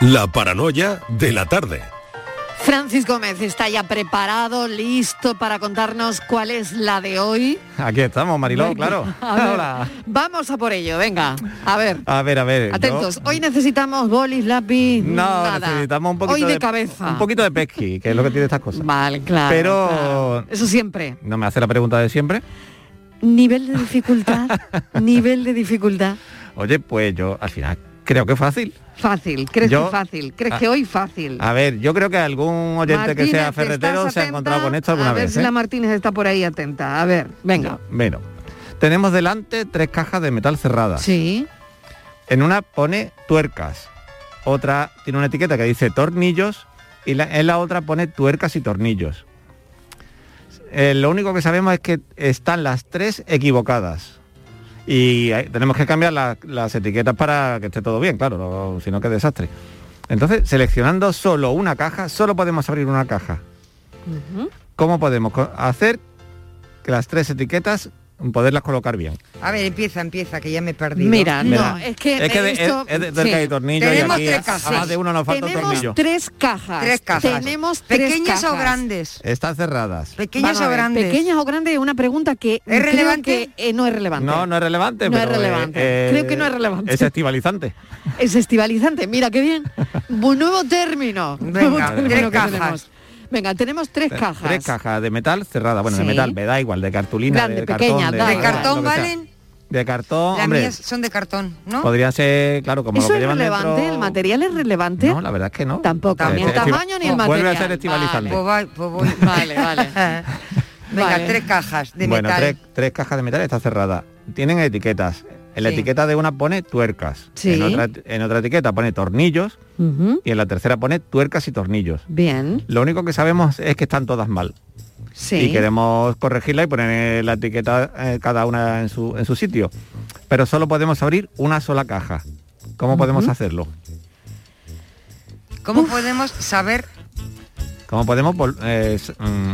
La paranoia de la tarde. Francis Gómez está ya preparado, listo para contarnos cuál es la de hoy. Aquí estamos, Mariló, claro. a ver, Hola. Vamos a por ello, venga. A ver. A ver, a ver. Atentos, yo- hoy necesitamos bolis, lápiz, No, nada. necesitamos un poquito Hoy de, cabeza. Un poquito de pesqui, que es lo que tiene estas cosas. Vale, claro. Pero- claro. Eso siempre. No me hace la pregunta de siempre. Nivel de dificultad, nivel de dificultad. Oye, pues yo al final creo que es fácil. Fácil, ¿crees Yo- que fácil? ¿Crees Ah. que hoy fácil? A ver, yo creo que algún oyente que sea ¿te ferretero se ha encontrado con esto alguna A ver vez. si ¿eh? la Martínez está por ahí atenta. A ver, venga. Bueno, tenemos delante tres cajas de metal cerradas. Sí. En una pone tuercas, otra tiene una etiqueta que dice tornillos y la- en la otra pone tuercas y tornillos. Eh, lo único que sabemos es que están las tres equivocadas. Y hay- tenemos que cambiar la- las etiquetas para que esté todo bien, claro, no- si no qué desastre. Entonces, seleccionando solo una caja, solo podemos abrir una caja. ¿Cómo podemos hacer que las tres etiquetas poderlas colocar bien? A ver, empieza, empieza, que ya me he perdido. Mira, no, es que, es que de, esto- es- es de sí. y tornillo y Tenemos aquí tres cajas. a más de uno nos falta un Tenemos tornillo. tres cajas. Tres cajas. Tenemos tres ¿Pequeñas o grandes? Están cerradas. ¿Pequeñas o grandes? Pequeñas o grandes es una pregunta que creo relevante? que, eh, no es relevante. No, no es relevante, No es eh, relevante. Creo que no es relevante. Es estivalizante. Es estivalizante, mira qué bien. Un nuevo término. Venga, Nuevo término tres que cajas. tenemos. Venga, tenemos tres cajas. Tres cajas de metal cerradas. Bueno, Sí. de metal, me da igual, de cartulina, Grande, de pequeña, cartón. da ¿De cartón valen? De cartón, Las hombre, mías son de cartón, ¿no? podría ser, claro, como ¿Eso lo que es relevante? dentro- ¿El material es relevante? No, la verdad es que no. Tampoco, ni el Este, tamaño ni el material. Vuelve a ser estivalizante. Pues, va- pues voy. Vale, vale. Venga, Vale. tres cajas de bueno, metal. tres, tres cajas de metal está cerrada. Tienen etiquetas. En la Sí. etiqueta de una pone tuercas. Sí. En, otra, en otra etiqueta pone tornillos y en la tercera pone tuercas y tornillos. Bien, Lo único que sabemos es que están todas mal. sí. y queremos corregirla y poner la etiqueta eh, cada una en su, en su sitio. Pero solo podemos abrir una sola caja. ¿Cómo podemos hacerlo? ¿Cómo podemos saber? ¿Cómo podemos eh, mm,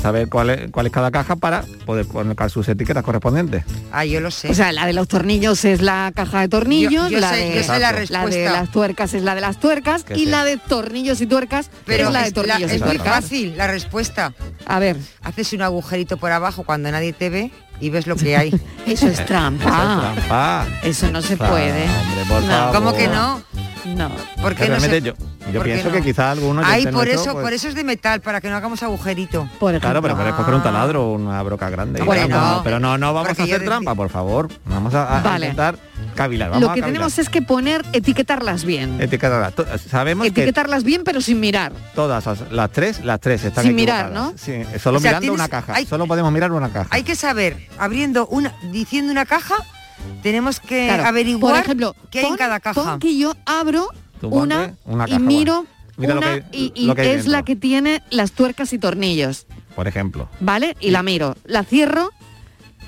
saber cuál es, cuál es cada caja para poder colocar sus etiquetas correspondientes? Ah, yo lo sé. O sea, la de los tornillos es la caja de tornillos, Yo- yo la, sé- de, yo sé la de las tuercas es la de las tuercas y la de tornillos y tuercas pero es la de es, tornillos y es muy fácil la respuesta. A ver, Haces un agujerito por abajo cuando nadie te ve y ves lo que hay. eso es trampa. Trampa. Eso no se Claro, puede. hombre, por No. favor. ¿Cómo que no? No. ¿Por qué no se- yo, pienso no? que quizá algunos Ay, por eso, por eso es de metal, para que no hagamos agujerito. Por ejemplo. Claro, pero puedes coger un taladro o una broca grande. Bueno, pero no, no vamos porque a hacer decía- trampa, por favor. Vamos a, a Vale. intentar cavilar. Vamos Lo que a tenemos es que poner, etiquetarlas bien. Etiquetarlas. Sabemos que Etiquetarlas bien, pero sin mirar. todas las- las tres, las tres están Sin mirar. ¿no? Sí, solo O sea, mirando tienes- una caja. hay- Solo podemos mirar una caja. Hay que saber, abriendo una, diciendo una caja, tenemos que Claro. averiguar Por ejemplo, qué hay en cada caja. pon que yo abro una, una y caja, miro Mira lo una que- y, y lo que hay es la que tiene las tuercas y tornillos, Por ejemplo. ¿vale? Y la miro, la cierro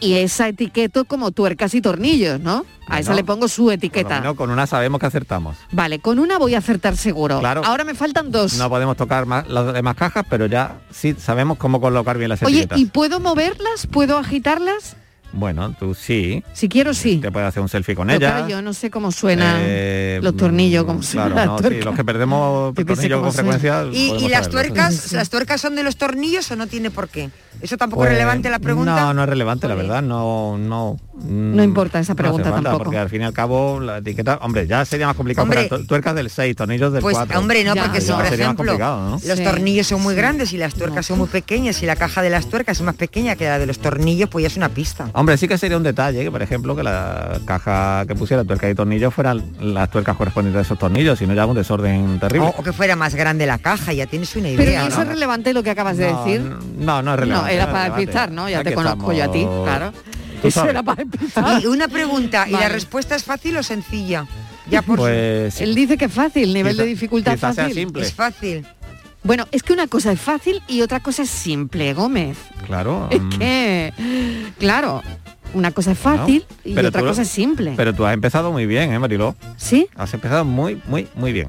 y esa etiqueto como tuercas y tornillos, ¿no? A esa le pongo su etiqueta. menos con una sabemos que acertamos. Vale, con una voy a acertar seguro. Claro. Ahora me faltan dos. No podemos tocar más, las demás cajas, pero ya sí sabemos cómo colocar bien las Oye, etiquetas. ¿y puedo moverlas? ¿Puedo agitarlas? Bueno, tú sí. Si quiero, sí. Te puedes hacer un selfie con Pero ella. claro, yo no sé cómo suenan Eh, los tornillos, cómo mm, suenan Claro, no, sí, los que perdemos tornillos con frecuencia. ¿Y, las saberlo, tuercas, sí. las tuercas son de los tornillos o no tiene por qué? ¿Eso tampoco Pues, es relevante la pregunta? No, no es relevante, la verdad, no, no. No importa esa no pregunta falta, tampoco. Porque al fin y al cabo la etiqueta, hombre, ya sería más complicado Hombre, para tuercas del 6, tornillos del Pues 4. hombre, no, Ya. porque si, Ya por sería más ejemplo, complicado, ¿no? los Sí, tornillos son muy sí. grandes y las tuercas son muy pequeñas y la caja de las tuercas es más pequeña que la de los tornillos, pues ya es una pista. Hombre, sí que sería un detalle, que por ejemplo, que la caja que pusiera tuerca y tornillos fueran las tuercas correspondientes a esos tornillos, si no ya un desorden terrible. O, o que fuera más grande la caja, ya tienes una Pero idea. ¿y eso ¿no? es relevante lo que acabas de No, decir? No, no es relevante. no, era no para despistar, ¿no? Ya Aquí te conozco yo a ti, claro. Eso era para. Y una pregunta, ¿y la respuesta es fácil o sencilla? Ya por Pues sí. Él dice que es fácil, nivel Quizá- de dificultad fácil. simple. es fácil. Bueno, es que una cosa es fácil y otra cosa es simple, Gómez. Claro. Es mm, que, claro, una cosa es fácil y pero otra lo- cosa es simple. Pero tú has empezado muy bien, ¿eh, Mariló? ¿Sí? Has empezado muy, muy, muy bien.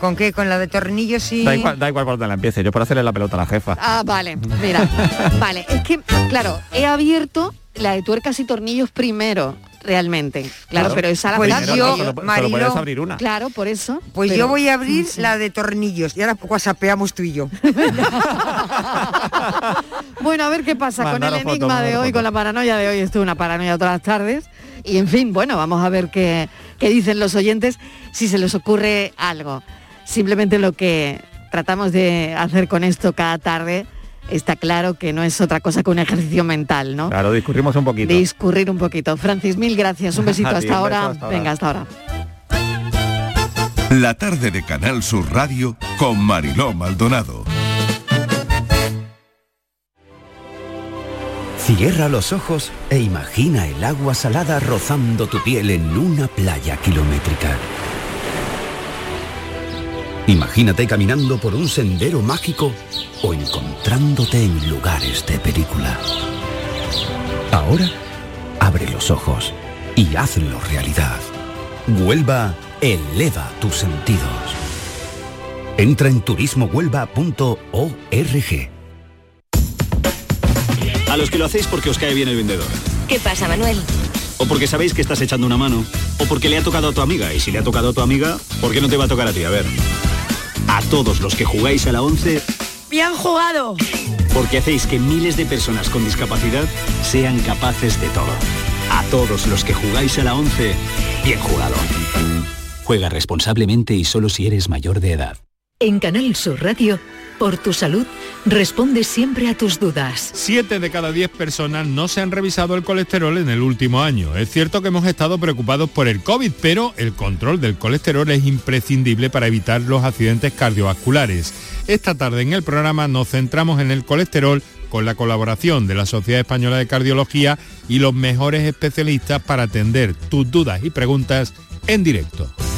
¿Con qué? ¿Con la de tornillos y...? Da igual, da igual por donde la empiece, yo por hacerle la pelota a la jefa. Ah, vale, mira. vale, es que, claro, he abierto la de tuercas y tornillos primero. realmente. Claro, Claro. pero es a la Pues planta. yo- solo, solo Mariló, puedes abrir una. Claro, por eso. Pues pero- yo voy a abrir Sí. la de tornillos y ahora whatsappeamos tú y yo. Bueno, a ver qué pasa con el enigma de hoy, con la paranoia de hoy. Esto es una paranoia todas las tardes. Y en fin, bueno, vamos a ver qué, qué dicen los oyentes, si se les ocurre algo. Simplemente lo que tratamos de hacer con esto cada tarde está claro que no es otra cosa que un ejercicio mental, ¿no? Claro, discurrimos un poquito. Discurrir un poquito. Francis, mil gracias. Un besito ahora. hasta ahora. Venga, hasta ahora. La tarde de Canal Sur Radio con Mariló Maldonado. Cierra los ojos e imagina el agua salada rozando tu piel en una playa kilométrica. Imagínate caminando por un sendero mágico o encontrándote en lugares de película. Ahora, abre los ojos y hazlo realidad. Huelva eleva tus sentidos. Entra en turismohuelva.org. A los que lo hacéis porque os cae bien el vendedor. ¿Qué pasa, Manuel? O porque sabéis que estás echando una mano. O porque le ha tocado a tu amiga. Y si le ha tocado a tu amiga, ¿por qué no te va a tocar a ti? A ver. A todos los que jugáis a la 11, ¡Bien jugado! porque hacéis que miles de personas con discapacidad sean capaces de todo. A todos los que jugáis a la 11, bien jugado. Juega responsablemente y solo si eres mayor de edad. En Canal Sur Radio, por tu salud, responde siempre a tus dudas. Siete de cada diez personas no se han revisado el colesterol en el último año. Es cierto que hemos estado preocupados por el COVID, pero el control del colesterol es imprescindible para evitar los accidentes cardiovasculares. Esta tarde en el programa nos centramos en el colesterol con la colaboración de la Sociedad Española de Cardiología y los mejores especialistas para atender tus dudas y preguntas en directo.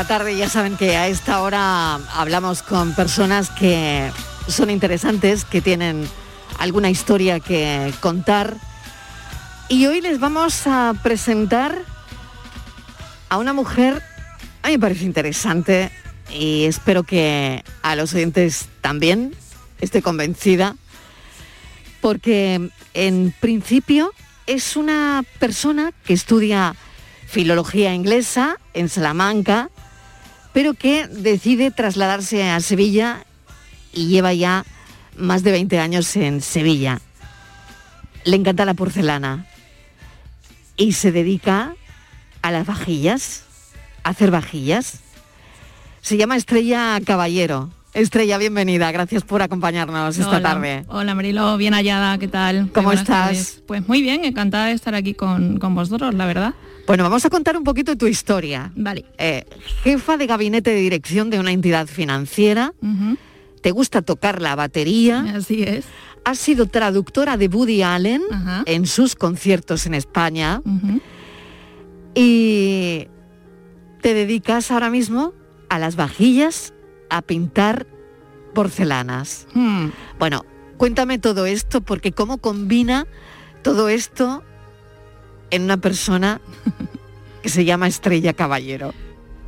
La tarde, ya saben que a esta hora hablamos con personas que son interesantes, que tienen alguna historia que contar. Y hoy les vamos a presentar a una mujer, a mí me parece interesante y espero que a los oyentes también, estoy convencida, porque en principio es una persona que estudia filología inglesa en Salamanca, pero que decide trasladarse a Sevilla y lleva ya más de 20 años en Sevilla. Le encanta la porcelana y se dedica a las vajillas, a hacer vajillas. Se llama Estrella Caballero. Estrella, bienvenida. Gracias por acompañarnos esta Hola. tarde. Hola Marilo, bien hallada, ¿qué tal? ¿Cómo estás? tardes. Pues muy bien, encantada de estar aquí con, con vosotros, la verdad. Bueno, vamos a contar un poquito de tu historia. Vale. Eh, jefa de gabinete de dirección de una entidad financiera. Te gusta tocar la batería. Así es. Has sido traductora de Woody Allen en sus conciertos en España. Y te dedicas ahora mismo a las vajillas a pintar porcelanas. Hmm. Bueno, cuéntame todo esto, porque cómo combina todo esto en una persona que se llama Estrella Caballero.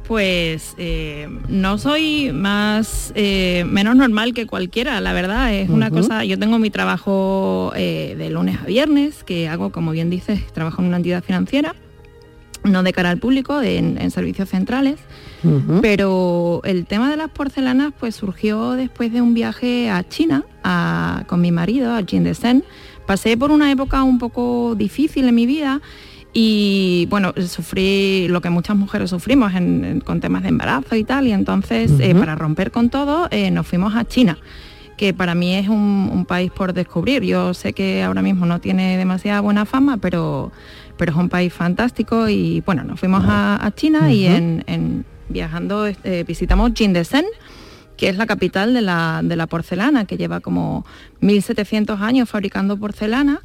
Pues eh, no soy más eh, menos normal que cualquiera, la verdad. Es una cosa. Yo tengo mi trabajo eh, de lunes a viernes, que hago, como bien dices, trabajo en una entidad financiera, no de cara al público, en, en servicios centrales. Pero el tema de las porcelanas pues surgió después de un viaje a China a- con mi marido, a Jindesen. Pasé por una época un poco difícil en mi vida y bueno, sufrí lo que muchas mujeres sufrimos en- en- con temas de embarazo y tal. Y entonces eh, para romper con todo eh, nos fuimos a China que para mí es un, un país por descubrir. Yo sé que ahora mismo no tiene demasiada buena fama, pero, pero es un país fantástico y bueno, nos fuimos a, a China y en, en- viajando este, visitamos Jindesen, que es la capital de la, de la porcelana, que lleva como 1700 años fabricando porcelana.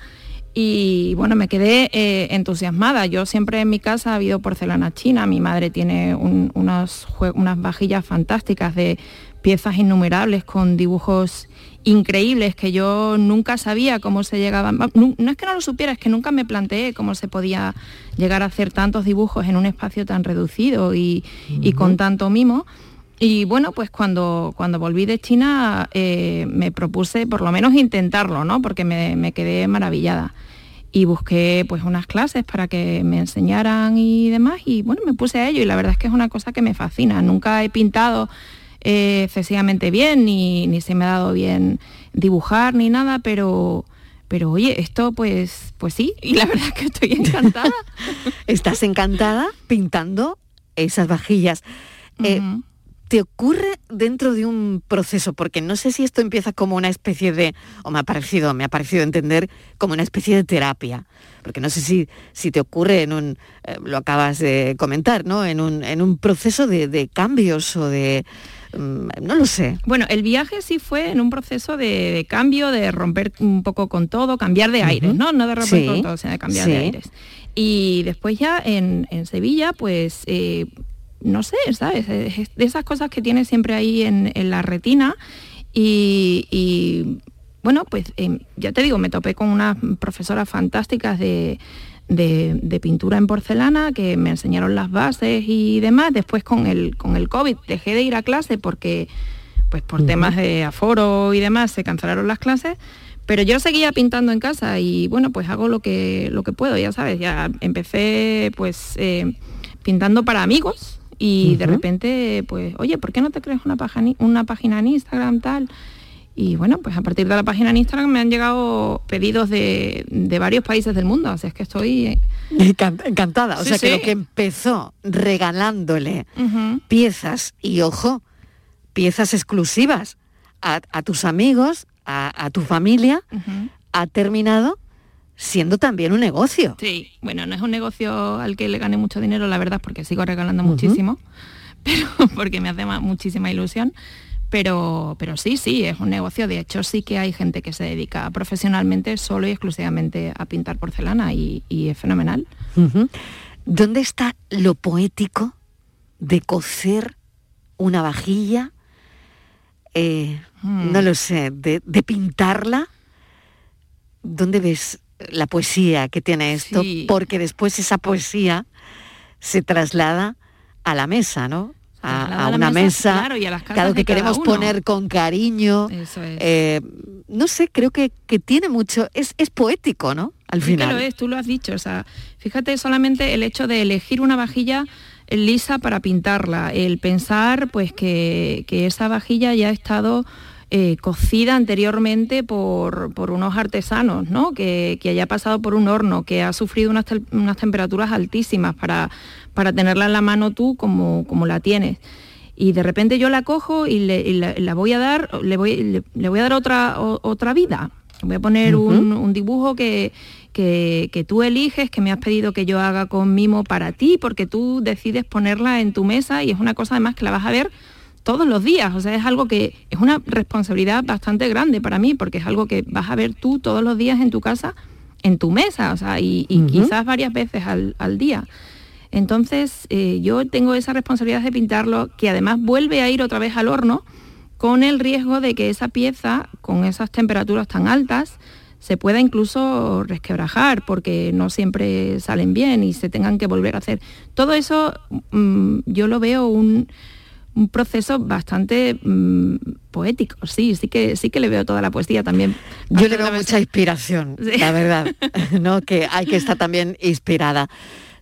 Y bueno, me quedé eh, entusiasmada. Yo siempre en mi casa ha habido porcelana china. Mi madre tiene un- unos jue- unas vajillas fantásticas de piezas innumerables con dibujos increíbles que yo nunca sabía cómo se llegaban. No es que no lo supiera, es que nunca me planteé cómo se podía llegar a hacer tantos dibujos en un espacio tan reducido y, y con tanto mimo. Y bueno, pues cuando, cuando volví de China eh, me propuse por lo menos intentarlo, ¿no? Porque me, me quedé maravillada. Y busqué pues unas clases para que me enseñaran y demás. Y bueno, me puse a ello y la verdad es que es una cosa que me fascina. Nunca he pintado eh, excesivamente bien, ni, ni se me ha dado bien dibujar ni nada, pero, pero oye, esto pues, pues sí, y la verdad es que estoy encantada. Estás encantada pintando esas vajillas. Eh. ¿Te ocurre dentro de un proceso? Porque no sé si esto empieza como una especie de, o me ha parecido, me ha parecido entender como una especie de terapia. Porque no sé si, si te ocurre en un, eh, lo acabas de comentar, ¿no? En un, en un proceso de, de cambios o de, mm, no lo sé. Bueno, el viaje sí fue en un proceso de, de cambio, de romper un poco con todo, cambiar de aires, ¿no? No de romper Sí, con todo, sino de cambiar sí. de aires. Y después ya en, en Sevilla, pues, eh, no sé, ¿sabes? Es es de esas cosas que tienes siempre ahí en, en la retina y, y, bueno, pues em, ya te digo, me topé con unas profesoras fantásticas de, de- de pintura en porcelana que me enseñaron las bases y demás. Después con el, con el COVID dejé de ir a clase porque pues por temas de aforo y demás se cancelaron las clases. Pero yo seguía pintando en casa y bueno, pues hago lo que, lo que puedo, ya sabes, ya empecé pues eh, pintando para amigos y de repente pues, oye, ¿por qué no te creas una página, una página en Instagram tal? Y bueno, pues a partir de la página en Instagram me han llegado pedidos de, de varios países del mundo, o sea, es que estoy... Encan- Encantada. O Sí, sea que lo que empezó regalándole piezas y ojo, piezas exclusivas a, a tus amigos, a, a tu familia, ha terminado siendo también un negocio. Sí, bueno, no es un negocio al que le gane mucho dinero, la verdad, porque sigo regalando muchísimo, pero porque me hace ma- muchísima ilusión. Pero, pero sí, sí, es un negocio. De hecho, sí que hay gente que se dedica profesionalmente solo y exclusivamente a pintar porcelana y, y es fenomenal. ¿Dónde está lo poético de cocer una vajilla? Eh, Hmm. No lo sé, de, de pintarla. ¿Dónde ves la poesía que tiene esto? Sí. Porque después esa poesía se traslada a la mesa, ¿no? A, una mesa, mesa, claro, y a las claro, que queremos poner con cariño. Eso es. Eh, no sé, creo que, que tiene mucho, es, es poético, ¿no? Al Sí final. que lo es, tú lo has dicho. O sea, fíjate solamente el hecho de elegir una vajilla lisa para pintarla, el pensar pues que, que esa vajilla ya ha estado eh, cocida anteriormente por, por unos artesanos, ¿no? Que, que haya pasado por un horno, que ha sufrido unas, unas temperaturas altísimas para, para tenerla en la mano tú como, como la tienes. Y de repente yo la cojo y le, y la, la voy a dar, le voy, le, le voy a dar otra, o- otra vida. Voy a poner un, un dibujo que, que, que tú eliges, que me has pedido que yo haga con mimo para ti, porque tú decides ponerla en tu mesa y es una cosa además que la vas a ver todos los días. O sea, es algo que es una responsabilidad bastante grande para mí, porque es algo que vas a ver tú todos los días en tu casa, en tu mesa, o sea, y, quizás varias veces al, al día. Entonces eh, yo tengo esa responsabilidad de pintarlo, que además vuelve a ir otra vez al horno con el riesgo de que esa pieza, con esas temperaturas tan altas, se pueda incluso resquebrajar porque no siempre salen bien y se tengan que volver a hacer. Todo eso mm, yo lo veo un, un proceso bastante mm, poético, sí, sí que, sí que le veo toda la poesía también. Yo le veo mucha inspiración, la verdad, ¿no? Que hay que estar también inspirada.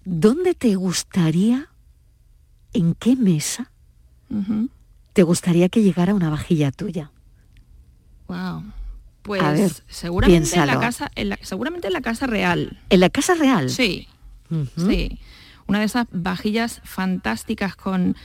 ¿Dónde te gustaría, en qué mesa, te gustaría que llegara una vajilla tuya? Wow. Pues A ver, seguramente en la casa, en la- seguramente en la casa real. ¿En la casa real? Sí, sí. Una de esas vajillas fantásticas con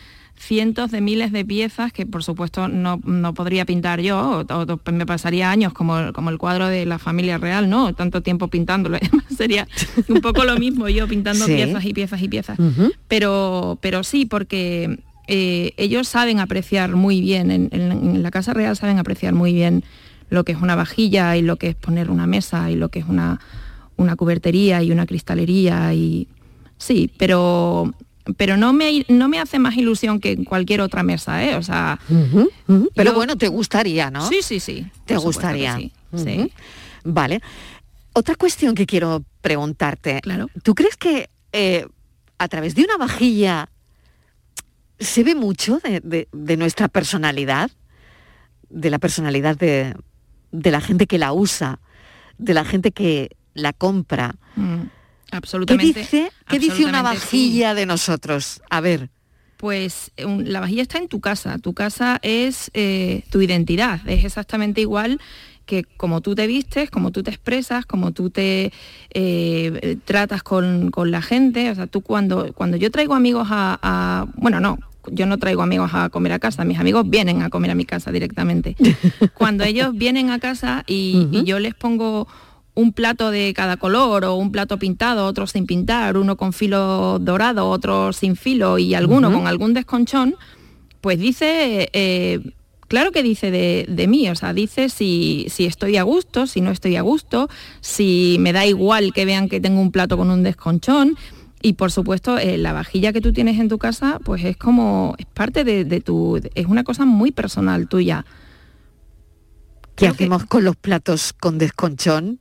cientos de miles de piezas que por supuesto no, no podría pintar yo, o, o me pasaría años como, como el cuadro de la familia real, ¿no? Tanto tiempo pintándolo. Sería un poco lo mismo yo pintando Sí. piezas y piezas y piezas. Pero, pero sí, porque eh, ellos saben apreciar muy bien, en, en- en la Casa Real saben apreciar muy bien lo que es una vajilla y lo que es poner una mesa y lo que es una, una cubertería y una cristalería y sí, pero pero no me, no me hace más ilusión que en cualquier otra mesa, ¿eh? O sea. Pero Yo- bueno, te gustaría, ¿no? sí, sí, sí. Te gustaría. sí, Ujú. sí. Vale. Otra cuestión que quiero preguntarte. Claro. ¿Tú crees que eh, a través de una vajilla se ve mucho de, de- de nuestra personalidad? De la personalidad de, de la gente que la usa, de la gente que la compra. Mm, ¿Qué absolutamente. dice, ¿qué dice una sí. vajilla de nosotros? A ver. Pues un- la vajilla está en tu casa. Tu casa es eh, tu identidad. Es exactamente igual que como tú te vistes, como tú te expresas, como tú te eh, tratas con, con la gente. O sea, tú cuando, cuando yo traigo amigos a, a- Bueno, no, yo no traigo amigos a comer a casa. Mis amigos vienen a comer a mi casa directamente. cuando ellos vienen a casa y, y yo les pongo un plato de cada color o un plato pintado, otro sin pintar, uno con filo dorado, otro sin filo y alguno con algún desconchón, pues dice, eh, claro que dice de, de mí, o sea, dice si, si estoy a gusto, si no estoy a gusto, si me da igual que vean que tengo un plato con un desconchón. Y por supuesto, eh, la vajilla que tú tienes en tu casa, pues es como, es parte de, de tu, es una cosa muy personal tuya. ¿Qué Creo que- hacemos con los platos con desconchón?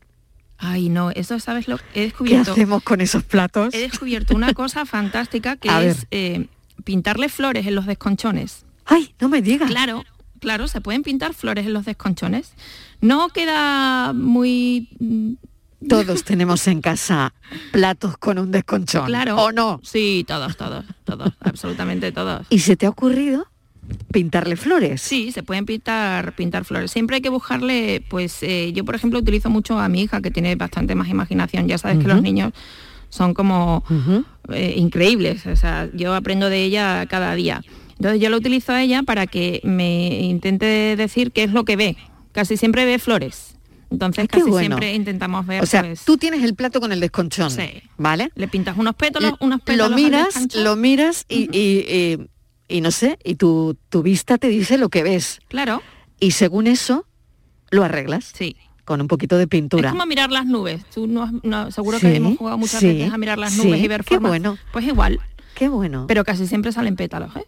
Ay, no, eso sabes lo he ¿Qué descubierto. hacemos con esos platos? He descubierto una cosa fantástica que A es eh, pintarle flores en los desconchones. Ay, no me digas. Claro, claro, se pueden pintar flores en los desconchones. No queda muy mm, Todos tenemos en casa platos con un desconchón. claro. ¿O no? Sí, todos, todos, todos, absolutamente todos. ¿Y se te ha ocurrido pintarle flores? Sí, se pueden pintar, pintar flores. Siempre hay que buscarle, pues eh, yo por ejemplo utilizo mucho a mi hija que tiene bastante más imaginación. Ya sabes que los niños son como eh, increíbles. O sea, yo aprendo de ella cada día. Entonces yo lo utilizo a ella para que me intente decir qué es lo que ve. Casi siempre ve flores. Entonces qué casi bueno. siempre intentamos ver. O sea, pues, tú tienes el plato con el desconchón, Sí. ¿vale? le pintas unos pétalos, unos pétalos Lo miras, lo miras y- y no sé, y tu, tu vista te dice lo que ves. Claro, Y según eso, lo arreglas sí. con un poquito de pintura. Es como mirar las nubes. Tú no, no- seguro Sí, que hemos jugado muchas sí, veces a mirar las sí. nubes y ver Qué formas. bueno. Pues igual, Qué bueno. pero casi siempre salen pétalos, ¿eh?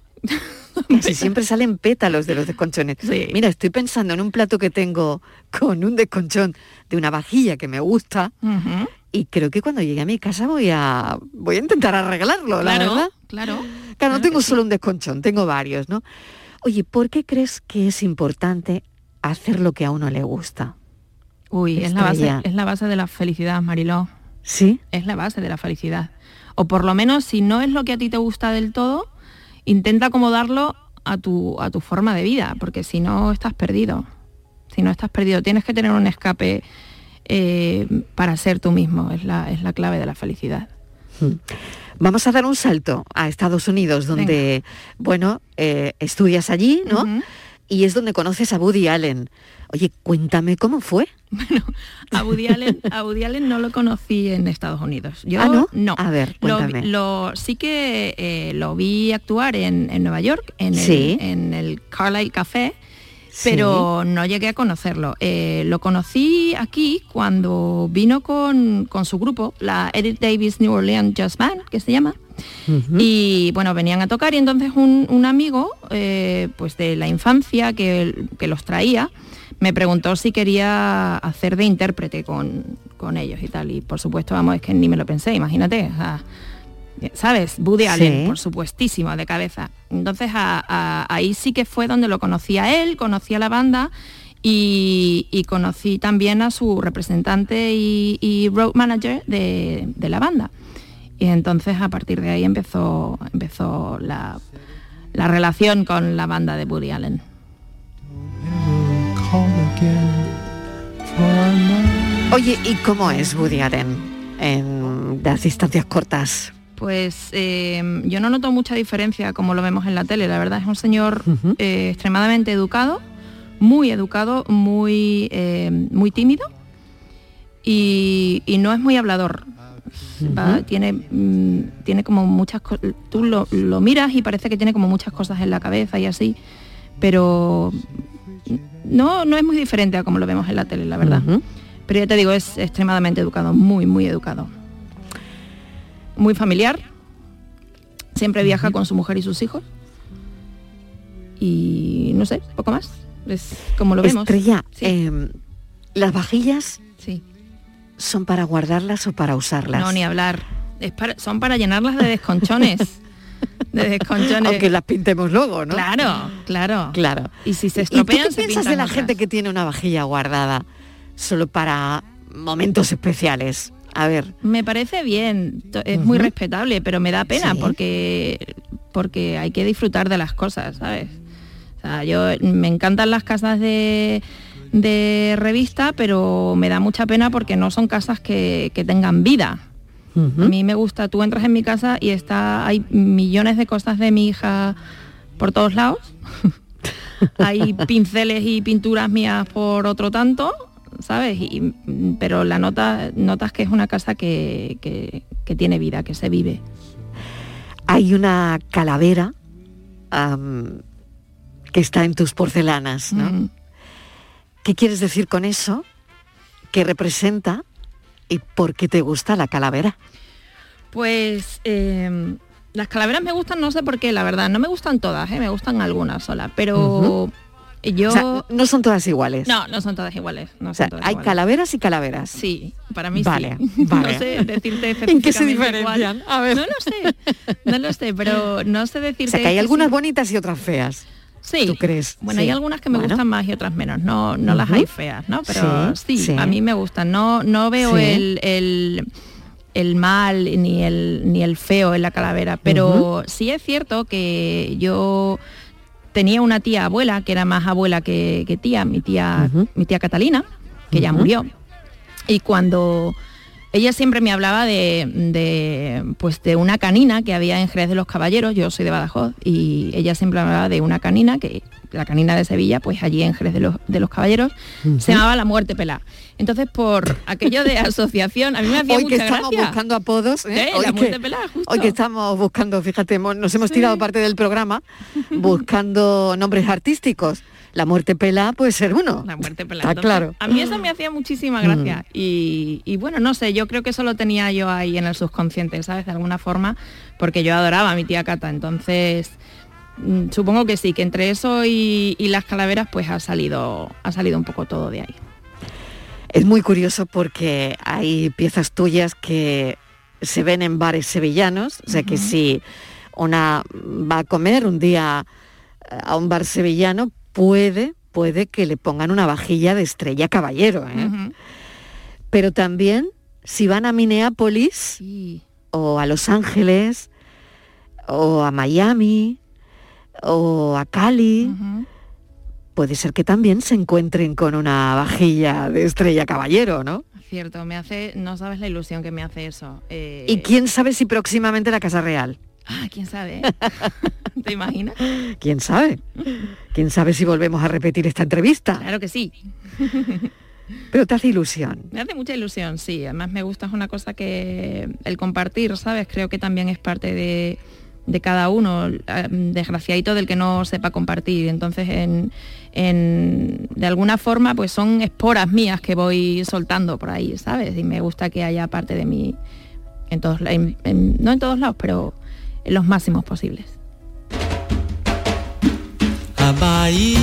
Casi siempre salen pétalos de los desconchones. Mira, estoy pensando en un plato que tengo con un desconchón de una vajilla que me gusta. Y creo que cuando llegue a mi casa voy a voy a intentar arreglarlo, la Claro, verdad. claro. Claro, no claro tengo que sí. solo un desconchón, tengo varios, ¿no? Oye, ¿por qué crees que es importante hacer lo que a uno le gusta? Uy, es la, base, es la base de la felicidad, Mariló. ¿Sí? Es la base de la felicidad. O por lo menos, si no es lo que a ti te gusta del todo, intenta acomodarlo a tu, a tu forma de vida, porque si no estás perdido. Si no estás perdido, tienes que tener un escape eh, para ser tú mismo. Es la, es la clave de la felicidad. Vamos a dar un salto a Estados Unidos, donde, bueno, eh, estudias allí, ¿no? Y es donde conoces a Woody Allen. Oye, cuéntame cómo fue. A Woody Allen, a Woody Allen no lo conocí en Estados Unidos. Yo Ah, ¿no? A ver, cuéntame. lo- sí que eh, lo vi actuar en, en Nueva York, en, Sí. el, en el Carlyle Café, pero no llegué a conocerlo. Eh, lo conocí aquí cuando vino con, con su grupo, la Edith Davis New Orleans Jazz Band, que se llama. Y bueno, venían a tocar y entonces un, un amigo, eh, pues de la infancia que, que los traía, me preguntó si quería hacer de intérprete con, con ellos y tal. Y por supuesto, vamos, es que ni me lo pensé, imagínate. o sea, ¿Sabes? Woody Allen, Sí. por supuestísimo, de cabeza. Entonces a- a- ahí sí que fue donde lo conocí a él, conocí a la banda y, y conocí también a su representante y, y road manager de, de la banda. Y entonces a partir de ahí empezó, empezó la, la relación con la banda de Woody Allen. Oye, ¿y cómo es Woody Allen en las distancias cortas? Pues eh, yo no noto mucha diferencia como lo vemos en la tele. La verdad es un señor eh, extremadamente educado, muy educado, muy, eh, muy tímido y, y no es muy hablador. Va- tiene, mm, tiene como muchas cosas. Tú lo, lo miras y parece que tiene como muchas cosas en la cabeza y así, pero no, no es muy diferente a como lo vemos en la tele, la verdad. Pero ya te digo, es extremadamente educado, muy, muy educado. Muy familiar. Siempre viaja con su mujer y sus hijos. Y no sé, poco más. Es como lo vemos. Estrella, em, ¿las vajillas Sí. son para guardarlas o para usarlas? No, ni hablar. Es para- son para llenarlas de desconchones. de desconchones. Aunque las pintemos luego, ¿no? Claro, claro. Claro. Y si se ¿Y tú estropean, qué se piensas de la otras. gente que tiene una vajilla guardada solo para momentos especiales? A ver, Me parece bien, es muy respetable, pero me da pena Sí. porque, porque hay que disfrutar de las cosas, ¿sabes? O sea, yo me encantan las casas de, de revista, pero me da mucha pena porque no son casas que, que tengan vida. A mí me gusta, tú entras en mi casa y está, hay millones de cosas de mi hija por todos lados. hay pinceles y pinturas mías por otro tanto, ¿sabes? Y- pero la nota, notas que es una casa que, que- que tiene vida, que se vive. hay una calavera que está en tus porcelanas, ¿no? Mm. ¿Qué quieres decir con eso? ¿Qué representa? ¿Y por qué te gusta la calavera? Pues eh, las calaveras me gustan, no sé por qué, la verdad. No me gustan todas, ¿eh? me gustan algunas solas. Pero yo... O sea, no son todas iguales. no, no son todas iguales. No O sea, son todas hay iguales. calaveras y calaveras. Sí, para mí Vale, sí. vale. No sé decirte ¿En qué se diferencian? A ver. No lo sé, no lo sé, pero no sé O decirte... sea, que hay que algunas sí. bonitas y otras feas. Sí. ¿Tú crees? Bueno, Sí. hay algunas que me Bueno. gustan más y otras menos. No, no las hay feas, ¿no? Pero Sí, a mí me gustan. No, no veo el, el, el mal ni el, ni el feo en la calavera. Pero sí es cierto que yo tenía una tía abuela, que era más abuela que, que tía, mi tía, mi tía Catalina, que ya murió. Y cuando ella siempre me hablaba de, de, pues de una canina que había en Jerez de los Caballeros, yo soy de Badajoz, y ella siempre me hablaba de una canina, que la canina de Sevilla, pues allí en Jerez de los, de los Caballeros, se llamaba La Muerte Pelá. Entonces, por aquello de asociación, a mí me hacía Hoy que mucha estamos gracia. buscando apodos, ¿eh? ¿Eh? hoy, La que, muerte pelada, justo. hoy que estamos buscando, fíjate, nos hemos tirado parte del programa buscando nombres artísticos. La muerte pela puede ser uno. La muerte pelá. Está claro. A mí eso me hacía muchísima gracia. Y, y bueno, no sé, yo creo que eso lo tenía yo ahí en el subconsciente, ¿sabes? De alguna forma, porque yo adoraba a mi tía Cata. Entonces, mm, supongo que sí, que entre eso y, y las calaveras, pues ha salido, ha salido un poco todo de ahí. Es muy curioso porque hay piezas tuyas que se ven en bares sevillanos, o sea que si una va a comer un día a un bar sevillano, puede, puede que le pongan una vajilla de estrella caballero, ¿eh? Pero también si van a Minneapolis Sí. o a Los Ángeles o a Miami o a Cali, puede ser que también se encuentren con una vajilla de estrella caballero, ¿no? Cierto, me hace, no sabes la ilusión que me hace eso. Eh, Y quién sabe si próximamente la Casa Real. Ah, quién sabe. ¿Te imaginas? ¿Quién sabe? ¿Quién sabe si volvemos a repetir esta entrevista? Claro que sí. Pero te hace ilusión. Me hace mucha ilusión, sí. Además me gusta, es una cosa que el compartir, ¿sabes? Creo que también es parte de, de cada uno, eh, desgraciadito del que no sepa compartir. Entonces, en, en- de alguna forma, pues son esporas mías que voy soltando por ahí, ¿sabes? Y me gusta que haya parte de mí en todos, en- no en todos lados, pero los máximos posibles. A Bahia,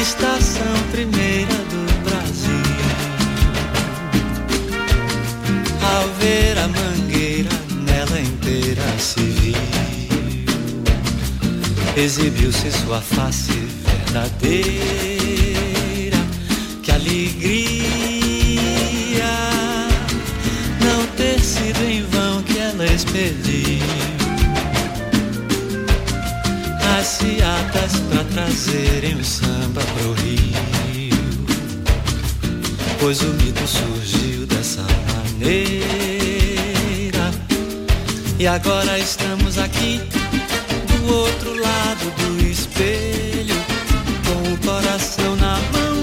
estação primeira do Brasil. Ao ver a mangueira, nela inteira se viu. Exibiu-se sua face verdadeira. Que alegria expediu as pra trazerem o samba pro Rio. Pois o mito surgiu dessa maneira. E agora estamos aqui, do outro lado do espelho, com o coração na mão.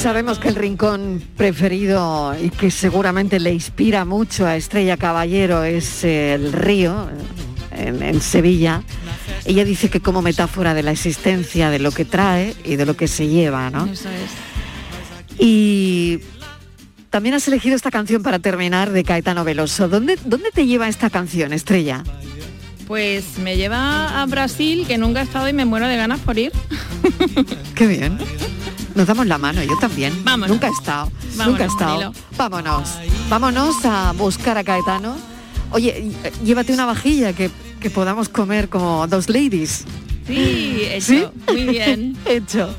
Sabemos que el rincón preferido y que seguramente le inspira mucho a Estrella Caballero es el río en, en Sevilla. Ella dice que como metáfora de la existencia, de lo que trae y de lo que se lleva, ¿no? Eso es. Y también has elegido esta canción para terminar de Caetano Veloso. ¿Dónde, dónde te lleva esta canción, Estrella? Pues me lleva a Brasil, que nunca he estado y me muero de ganas por ir. Qué bien. Nos damos la mano, yo también. Vámonos. Nunca he estado. Vámonos, nunca he estado. Vámonos. Vámonos a buscar a Caetano. Oye, eh, llévate una vajilla que, que podamos comer como dos ladies. Sí, hecho. ¿Sí? Muy bien. Hecho.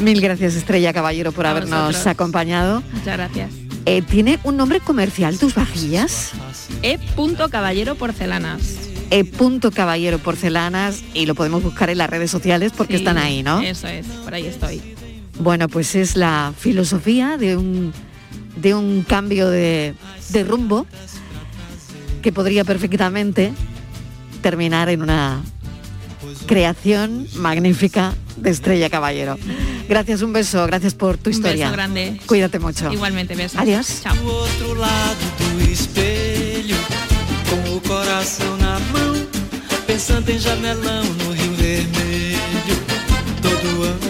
Mil gracias, Estrella Caballero, por A habernos vosotros. acompañado. Muchas gracias. Eh, ¿Tiene un nombre comercial tus vajillas? E. Caballero Porcelanas. E. punto Caballero Porcelanas y lo podemos buscar en las redes sociales porque Sí, están ahí, ¿no? Eso es, por ahí estoy. Bueno, pues es la filosofía de un, de un cambio de, de rumbo que podría perfectamente terminar en una creación magnífica de Estrella Caballero. Gracias, un beso, gracias por tu Un historia. beso grande. Cuídate mucho. Igualmente, besos. Adiós. Chao. Do outro lado do espelho, com o coração na mão, pensando em jamelão no Rio Vermelho. Todo ano,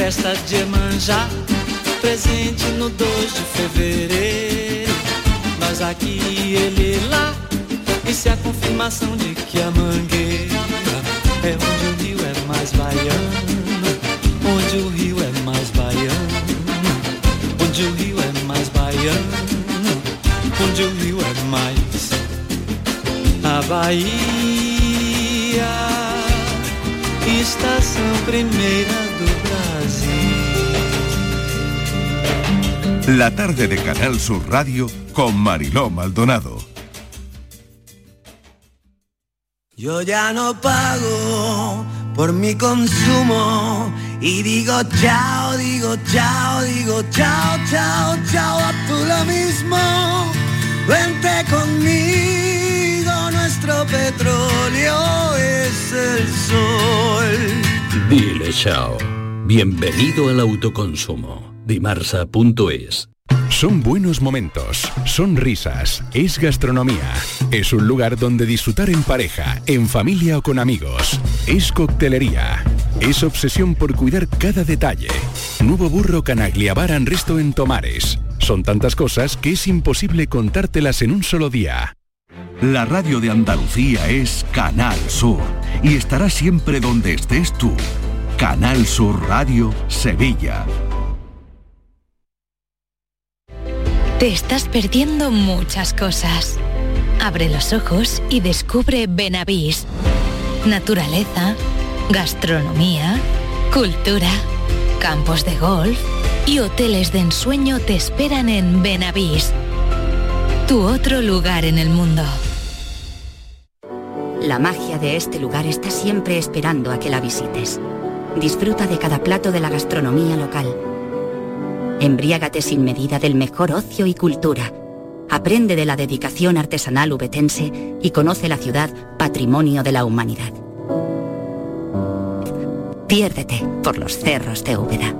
festa de Emanjá, presente no 2 de fevereiro. Nós aqui, ele lá, isso é a confirmação de que a mangueira é onde o rio é mais baiano. Onde o rio é mais baiano, onde o rio é mais baiano, onde o rio é mais a Bahia, estação primeira do Brasil. La tarde de Canal Sur Radio con Mariló Maldonado. Yo ya no pago por mi consumo y digo chao, digo chao, digo chao, chao, chao, a tú lo mismo. Vente conmigo, nuestro petróleo es el sol. Dile chao. Bienvenido al autoconsumo. Dimarsa.es Son buenos momentos, son risas, es gastronomía. Es un lugar donde disfrutar en pareja, en familia o con amigos. Es coctelería. Es obsesión por cuidar cada detalle. Nuevo burro Canagliabar and Resto en Tomares. Son tantas cosas que es imposible contártelas en un solo día. La radio de Andalucía es Canal Sur y estará siempre donde estés tú. Canal Sur Radio Sevilla. Te estás perdiendo muchas cosas. Abre los ojos y descubre Benavís. Naturaleza, gastronomía, cultura, campos de golf y hoteles de ensueño te esperan en Benavís. Tu otro lugar en el mundo. La magia de este lugar está siempre esperando a que la visites. Disfruta de cada plato de la gastronomía local. Embriágate sin medida del mejor ocio y cultura. Aprende de la dedicación artesanal ubetense y conoce la ciudad patrimonio de la humanidad. Piérdete por los cerros de Úbeda.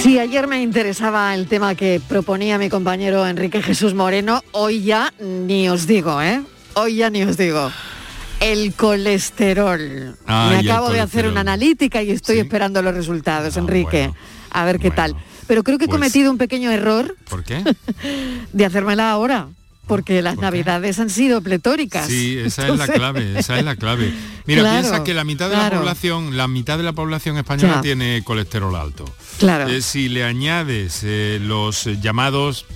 Si ayer me interesaba el tema que proponía mi compañero Enrique Jesús Moreno, hoy ya ni os digo, ¿eh? Hoy ya ni os digo. El colesterol. Ah, Me acabo de hacer una analítica y estoy esperando los resultados, Enrique. A ver qué tal. Pero creo que he Pues- cometido un pequeño error ¿Por qué? de hacérmela ahora, porque las navidades han sido pletóricas. Sí, esa es la clave, esa es la clave. Mira, Claro, piensa que la mitad de la población, la mitad de la población española Ya. tiene colesterol alto. Claro. Eh, si le añades eh, los llamados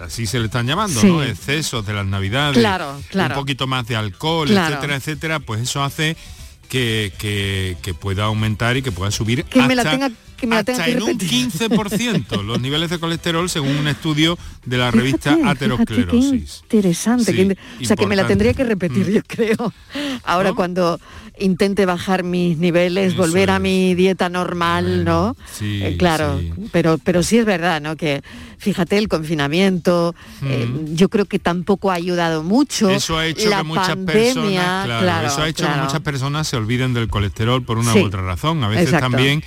así se le están llamando, Sí. ¿no? Excesos de las navidades, Claro, claro. un poquito más de alcohol, Claro. etcétera, etcétera, pues eso hace que, que- que pueda aumentar y que pueda subir Que me la hasta- tenga que me la hasta que en un repetir. 15% los niveles de colesterol según un estudio de la revista Fíjate, Aterosclerosis. qué interesante. Sí, qué o sea, que me la. Mm. tendría que repetir, yo creo. Ahora cuando intente bajar mis niveles, volver a mi dieta normal, ¿no? sí, Eh, claro, sí. pero pero sí es verdad, ¿no? Que fíjate el confinamiento, eh, yo creo que tampoco ha ayudado mucho. Eso ha hecho la que muchas pandemia, personas, claro, claro, eso ha hecho claro. que muchas personas se olviden del colesterol por una Sí, u otra razón. A veces exacto. también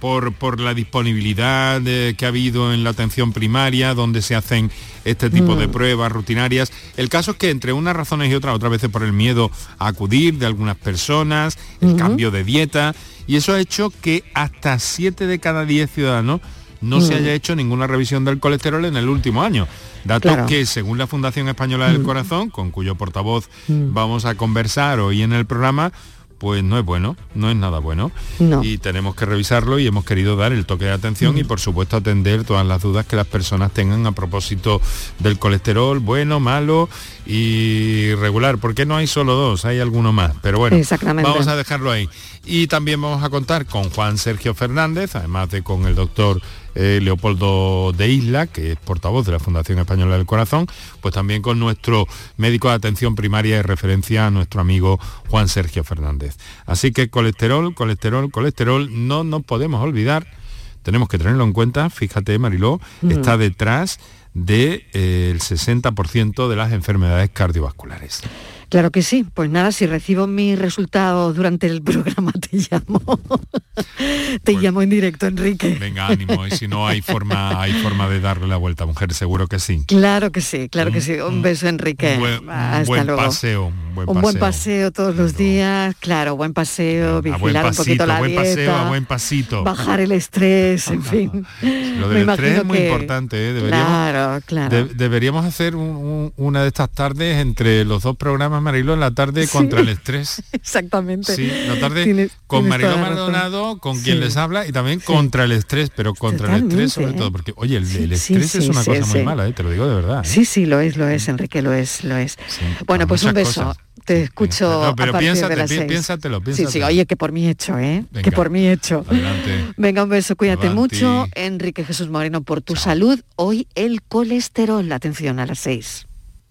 por, por la disponibilidad eh, que ha habido en la atención primaria, donde se hacen este tipo de Mm. pruebas rutinarias. El caso es que entre unas razones y otras, otras veces por el miedo a acudir de algunas personas, el cambio de dieta, y eso ha hecho que hasta 7 de cada 10 ciudadanos no se Mm. haya hecho ninguna revisión del colesterol en el último año. Datos Claro. que, según la Fundación Española del Mm. Corazón, con cuyo portavoz vamos a conversar hoy en el programa, pues no es bueno, no es nada bueno. No. Y tenemos que revisarlo y hemos querido dar el toque de atención Mm. y por supuesto atender todas las dudas que las personas tengan a propósito del colesterol, bueno, malo y regular. porque no hay solo dos? Hay alguno más. Pero bueno, vamos a dejarlo ahí. Y también vamos a contar con Juan Sergio Fernández, además de con el doctor eh, Leopoldo de Isla, que es portavoz de la Fundación Española del Corazón, pues también con nuestro médico de atención primaria de referencia, nuestro amigo Juan Sergio Fernández. Así que colesterol, colesterol, colesterol, no nos podemos olvidar, tenemos que tenerlo en cuenta, fíjate Mariló, Mm. está detrás del 60% de las enfermedades cardiovasculares. Claro que sí. Pues nada, si recibo mis resultados durante el programa te llamo. te llamo en directo, Enrique. Venga, ánimo, y si no hay forma, hay forma de darle la vuelta, mujer, seguro que sí. Claro que sí, claro que sí. Un beso, Enrique. Un buen, un Hasta buen luego. paseo, un buen un paseo. buen paseo todos los días, claro, buen paseo, vigilar buen un poquito la buen dieta, paseo, a buen pasito. bajar el estrés, en fin. Lo Me del estrés es muy que- importante, ¿eh? Deberíamos, Claro, claro. de- deberíamos hacer un- un- una de estas tardes entre los dos programas, Marilo, en la tarde Sí. contra el estrés. Exactamente. Sí, la tarde Tienes- con tienes Mariló la. Maldonado, con quien Sí. les habla, y también contra el estrés, pero contra el estrés sobre todo, porque, oye, el, el Sí, estrés sí, es una sí, cosa muy sí. mala, ¿eh? te lo digo de verdad. ¿eh? Sí, sí, lo es, lo es, Enrique, lo es, lo es. bueno, pues un beso. cosas. Te escucho No, pero a partir piénsate, de las seis. piénsatelo, Sí, sí, piénsatelo. oye, que por mí hecho, ¿eh? Que por mí hecho. Adelante. Venga, un beso, cuídate Avanti. mucho. Enrique Jesús Moreno, por tu salud. Hoy el colesterol. Atención a las seis.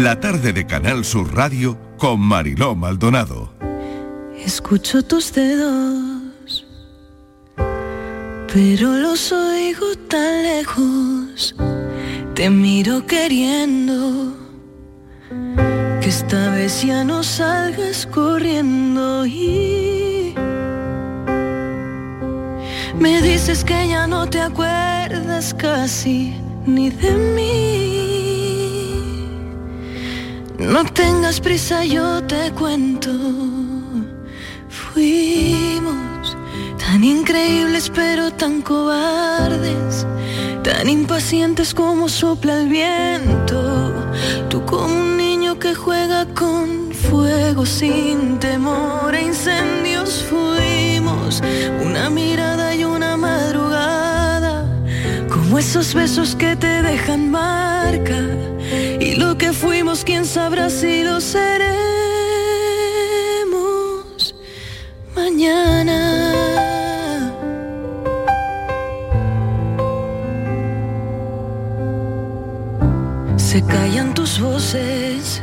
La tarde de Canal Sur Radio con Mariló Maldonado. Escucho tus dedos, pero los oigo tan lejos. Te miro queriendo que esta vez ya no salgas corriendo y me dices que ya no te acuerdas casi ni de mí. No tengas prisa, yo te cuento. Fuimos tan increíbles pero tan cobardes, tan impacientes como sopla el viento. Tú como un niño que juega con fuego sin temor a incendios fuimos, una mirada y una madrugada, como esos besos que te dejan marca. Y lo que fuimos, quién sabrá si lo seremos mañana. tus voces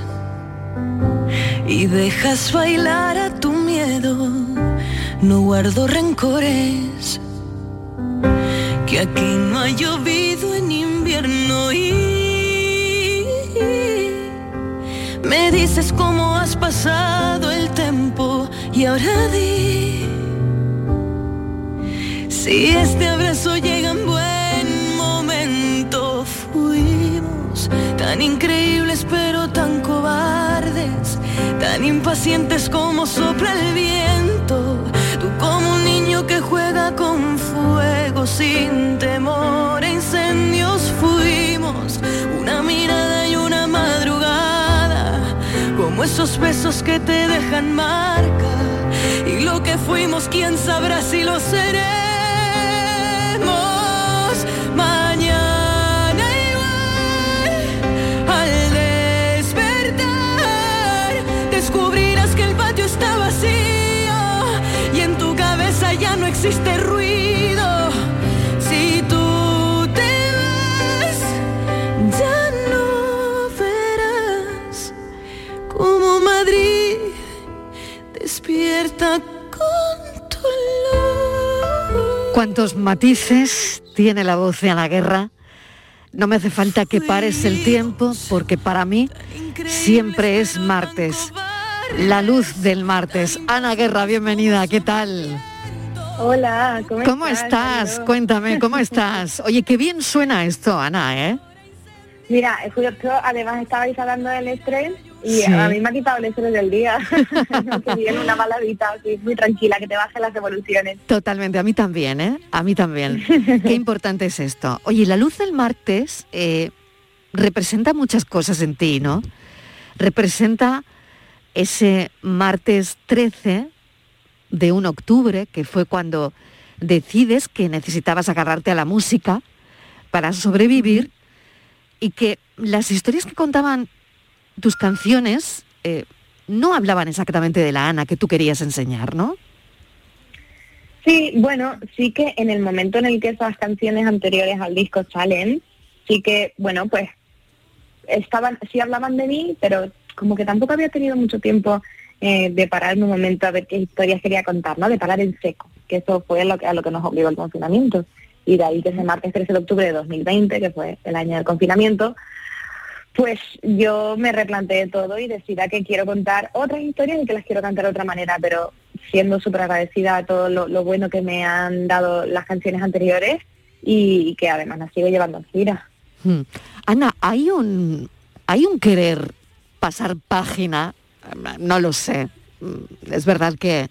y dejas bailar a tu miedo. No guardo rencores, que aquí no ha llovido en invierno y me dices cómo has pasado el tiempo y ahora di si este abrazo llega en buen momento. Fuimos tan increíbles pero tan cobardes, tan impacientes como sopla el viento. Tú como un niño que juega con fuego sin temor a incendios. Fuimos una mirada esos besos que te dejan marca. Y lo que fuimos, quién sabrá si lo seremos. Mañana igual, al despertar, descubrirás que el patio está vacío y en tu cabeza ya no existe ¿Cuántos matices tiene la voz de Ana Guerra? No me hace falta que pares el tiempo porque para mí siempre es martes. La luz del martes. Ana Guerra, bienvenida, ¿qué tal? Hola, ¿cómo, ¿Cómo estás? Cuéntame, ¿cómo estás? Oye, qué bien suena esto, Ana, ¿eh? Mira, justo además estabais hablando del estrés y Sí. a mí me ha quitado el estrés del día. que viene una baladita así, muy tranquila, que te baje las evoluciones. Totalmente, a mí también, ¿eh? A mí también. Qué importante es esto. Oye, la luz del martes eh, representa muchas cosas en ti, ¿no? Representa ese martes 13 de un octubre, que fue cuando decides que necesitabas agarrarte a la música para sobrevivir y que las historias que contaban tus canciones eh, no hablaban exactamente de la Ana que tú querías enseñar, ¿no? Sí, bueno, sí que en el momento en el que esas canciones anteriores al disco salen, sí que, bueno, pues estaban, sí hablaban de mí, pero como que tampoco había tenido mucho tiempo eh, de pararme un momento a ver qué historias quería contar, ¿no? De parar en seco, que eso fue lo que, a lo que nos obligó el confinamiento. Y de ahí que ese martes 13 de octubre de 2020, que fue el año del confinamiento, pues yo me replanteé todo y decidí que quiero contar otras historias y que las quiero cantar de otra manera, pero siendo súper agradecida a todo lo, bueno que me han dado las canciones anteriores y, que además las sigo llevando en gira. Hmm. Ana, ¿hay un, ¿hay un querer pasar página? No lo sé. Mm, Es verdad que,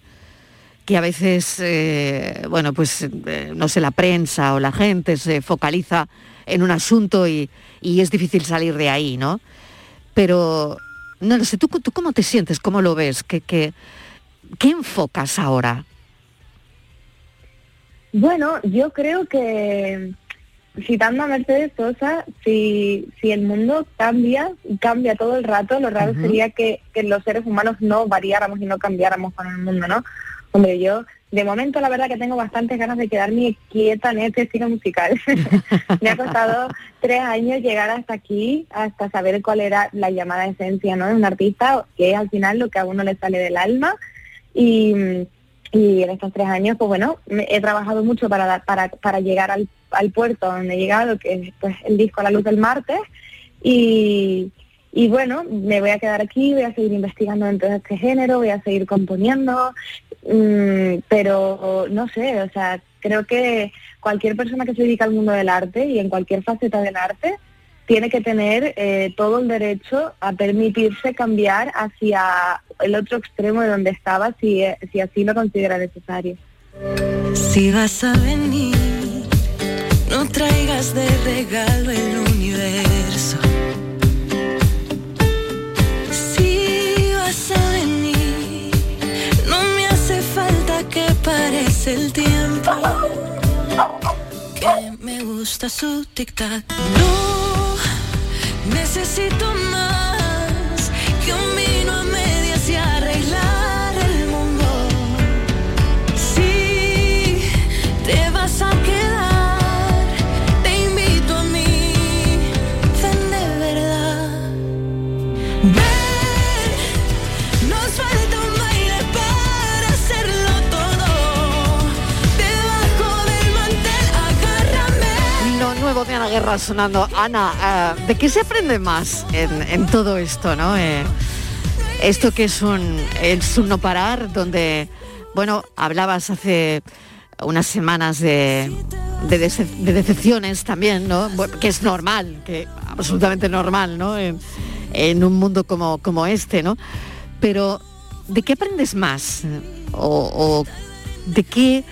que a veces, eh, bueno, pues, eh, no sé, la prensa o la gente se focaliza en un asunto y, y es difícil salir de ahí, ¿no? Pero, no lo sé, ¿tú, tú cómo te sientes? ¿Cómo lo ves? ¿Qué, qué, qué enfocas ahora? Bueno, yo creo que citando a Mercedes Sosa, si, si el mundo cambia cambia todo el rato, lo raro sería que, que los seres humanos no variáramos y no cambiáramos con el mundo, ¿no? Hombre, yo de momento la verdad que tengo bastantes ganas de quedarme quieta en este estilo musical. Me ha costado tres años llegar hasta aquí, hasta saber cuál era la llamada esencia ¿no? de un artista, que es al final lo que a uno le sale del alma. Y, en estos tres años, pues bueno, he trabajado mucho para, para, para llegar al, al puerto donde he llegado, que es pues, el disco a la luz del martes. Y, y bueno, me voy a quedar aquí, voy a seguir investigando dentro de este género, voy a seguir componiendo, mm, pero no sé, o sea, creo que cualquier persona que se dedica al mundo del arte y en cualquier faceta del arte tiene que tener eh, todo el derecho a permitirse cambiar hacia el otro extremo de donde estaba si, eh, si así lo considera necesario. Si vas a venir, no traigas de regalo el universo. Que parece el tiempo. Que me gusta su tic-tac. No necesito más voz de Ana Guerra sonando. Ana, eh, ¿de qué se aprende más en, todo esto, no? Eh, esto que es un, es un no parar, donde, bueno, hablabas hace unas semanas de, de, dece- de decepciones también, ¿no? Que es normal, que absolutamente normal, ¿no? En, un mundo como, como este, ¿no? Pero, ¿de qué aprendes más? O, de qué,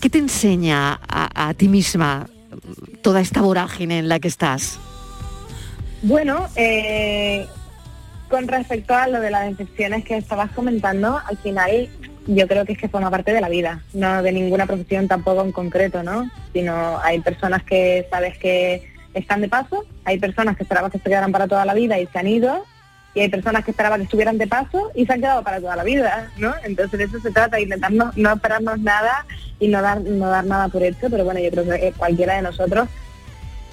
qué te enseña a ti misma toda esta vorágine en la que estás? Bueno, eh, con respecto a lo de las decepciones que estabas comentando, al final yo creo que es que forma parte de la vida, no de ninguna profesión tampoco en concreto, ¿no? Sino hay personas que sabes que están de paso, hay personas que esperabas que se para toda la vida y se han ido, y hay personas que esperaban que estuvieran de paso y se han quedado para toda la vida, ¿no? Entonces de eso se trata, de intentar no, no esperarnos nada y no dar, no dar nada por hecho, pero bueno, yo creo que cualquiera de nosotros